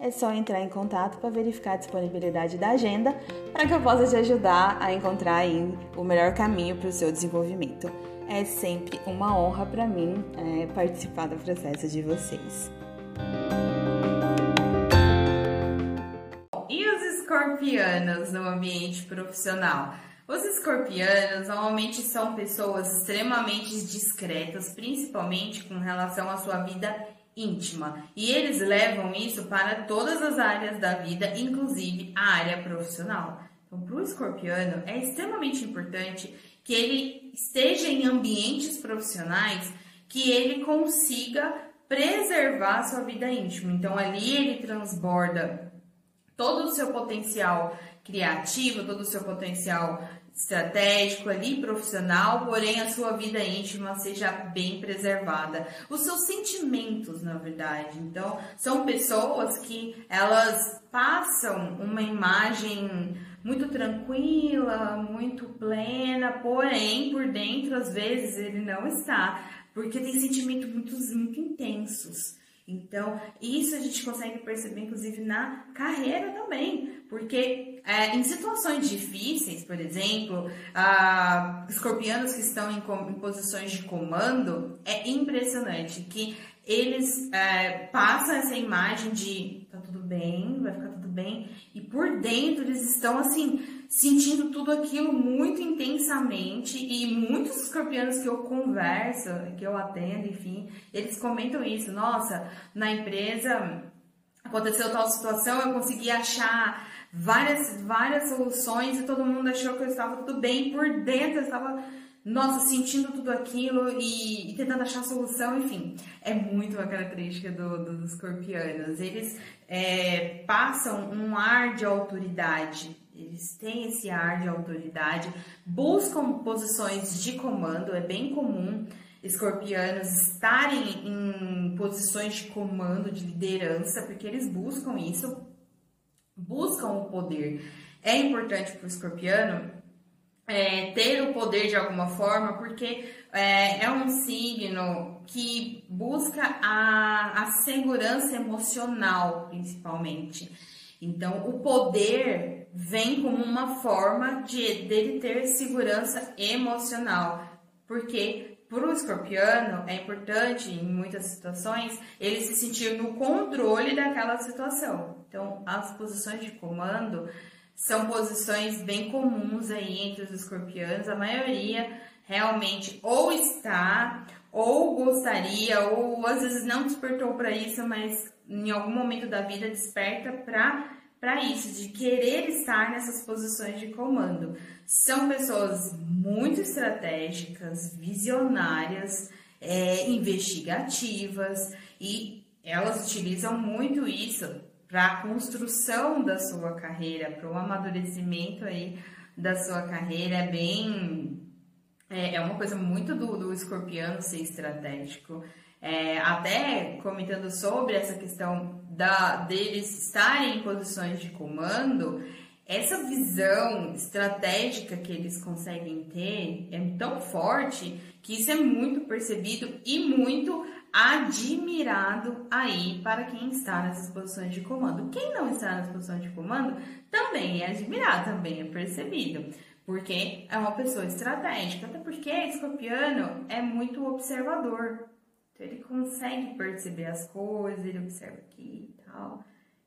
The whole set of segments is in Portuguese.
é só entrar em contato para verificar a disponibilidade da agenda para que eu possa te ajudar a encontrar o melhor caminho para o seu desenvolvimento. É sempre uma honra para mim é, participar do processo de vocês. E os escorpianos no ambiente profissional? Os escorpianos normalmente são pessoas extremamente discretas, principalmente com relação à sua vida íntima. E eles levam isso para todas as áreas da vida, inclusive a área profissional. Então, para o escorpiano, é extremamente importante que ele esteja em ambientes profissionais que ele consiga preservar sua vida íntima. Então, ali ele transborda todo o seu potencial criativo, todo o seu potencial estratégico ali, profissional, porém a sua vida íntima seja bem preservada. Os seus sentimentos, na verdade. Então, são pessoas que elas passam uma imagem muito tranquila, muito plena, porém por dentro às vezes ele não está, porque tem sentimentos muito, muito intensos. Então, isso a gente consegue perceber, inclusive, na carreira também, porque é, em situações difíceis, por exemplo, ah, escorpianos que estão em, em, posições de comando, é impressionante que eles é, passam essa imagem de tá tudo bem, vai ficar tudo bem, e por dentro eles estão assim sentindo tudo aquilo muito intensamente e muitos escorpianos que eu converso, que eu atendo, enfim, eles comentam isso. Nossa, na empresa aconteceu tal situação, eu consegui achar várias, várias soluções e todo mundo achou que eu estava tudo bem. Por dentro eu estava, nossa, sentindo tudo aquilo e, e tentando achar solução, enfim. É muito uma característica do, do, dos escorpianos. Eles é, passam um ar de autoridade eles têm esse ar de autoridade, buscam posições de comando, é bem comum escorpianos estarem em posições de comando, de liderança, porque eles buscam isso, buscam o poder. É importante para o escorpiano é, ter o poder de alguma forma, porque é, é um signo que busca a, a segurança emocional, principalmente. Então, o poder vem como uma forma de dele ter segurança emocional, porque para o escorpiano é importante, em muitas situações, ele se sentir no controle daquela situação. Então, as posições de comando são posições bem comuns aí entre os escorpianos. A maioria realmente ou está, ou gostaria, ou às vezes não despertou para isso, mas em algum momento da vida desperta para para isso, de querer estar nessas posições de comando. São pessoas muito estratégicas, visionárias, é, investigativas e elas utilizam muito isso para a construção da sua carreira, para o amadurecimento aí da sua carreira. É bem. É, é uma coisa muito do, do escorpiano ser estratégico. É, até comentando sobre essa questão da, deles estarem em posições de comando, essa visão estratégica que eles conseguem ter é tão forte que isso é muito percebido e muito admirado aí para quem está nessas posições de comando. Quem não está nas posições de comando também é admirado, também é percebido, porque é uma pessoa estratégica, até porque escorpiano é muito observador. Então ele consegue perceber as coisas, ele observa aqui e tal.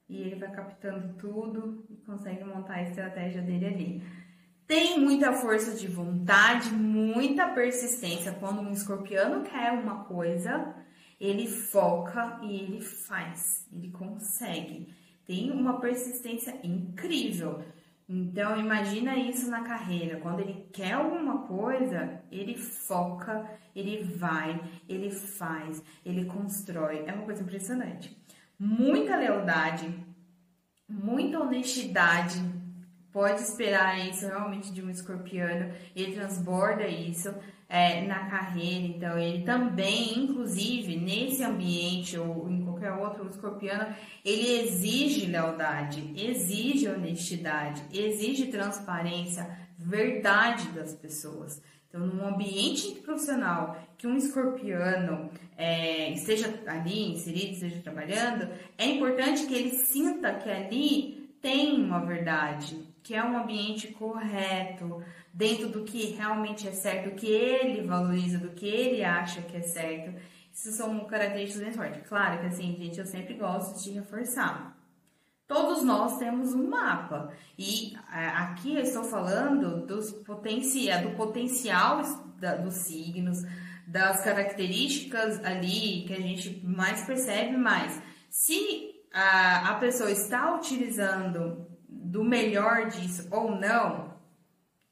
e ele vai captando tudo e consegue montar a estratégia dele ali. Tem muita força de vontade, muita persistência. Quando um escorpiano quer uma coisa, ele foca e ele faz, ele consegue. Tem uma persistência incrível. Então imagina isso na carreira. Quando ele quer alguma coisa, ele foca, ele vai, ele faz, ele constrói. É uma coisa impressionante. Muita lealdade, muita honestidade. Pode esperar isso realmente de um escorpiano. Ele transborda isso é, na carreira. Então, ele também, inclusive, nesse ambiente ou qualquer outro, o escorpiano, ele exige lealdade, exige honestidade, exige transparência, verdade das pessoas. Então, num ambiente profissional que um escorpiano é, esteja ali inserido, esteja trabalhando, é importante que ele sinta que ali tem uma verdade, que é um ambiente correto, dentro do que realmente é certo, do que ele valoriza, do que ele acha que é certo. Isso são características bem fortes. Claro que assim, gente, eu sempre gosto de reforçar. Todos nós temos um mapa e é, aqui eu estou falando dos potencia, do potencial dos signos, das características ali que a gente mais percebe mais. Se a, a pessoa está utilizando do melhor disso ou não,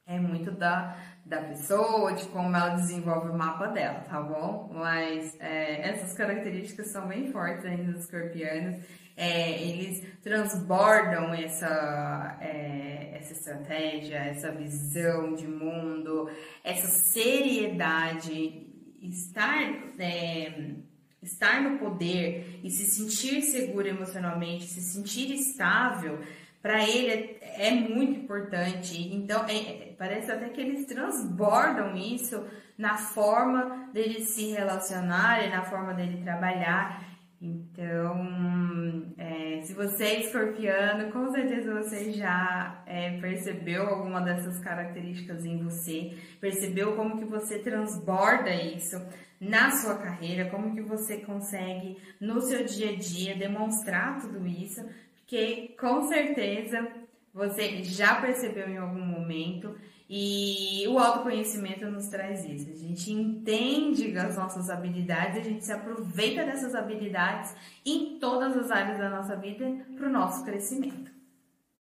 é muito da, da pessoa, de como ela desenvolve o mapa dela, tá bom? Mas é, essas características são bem fortes ainda dos escorpianos. É, eles transbordam essa, é, essa estratégia, essa visão de mundo, essa seriedade, estar, é, estar no poder e se sentir seguro emocionalmente, se sentir estável, para ele é, é, muito importante. Então, é, é, parece até que eles transbordam isso na forma dele se relacionar e na forma dele trabalhar. Então, é, se você é escorpiano, com certeza você já é, percebeu alguma dessas características em você, percebeu como que você transborda isso na sua carreira, como que você consegue no seu dia a dia demonstrar tudo isso, porque com certeza você já percebeu em algum momento e o autoconhecimento nos traz isso. A gente entende as nossas habilidades, a gente se aproveita dessas habilidades em todas as áreas da nossa vida para o nosso crescimento.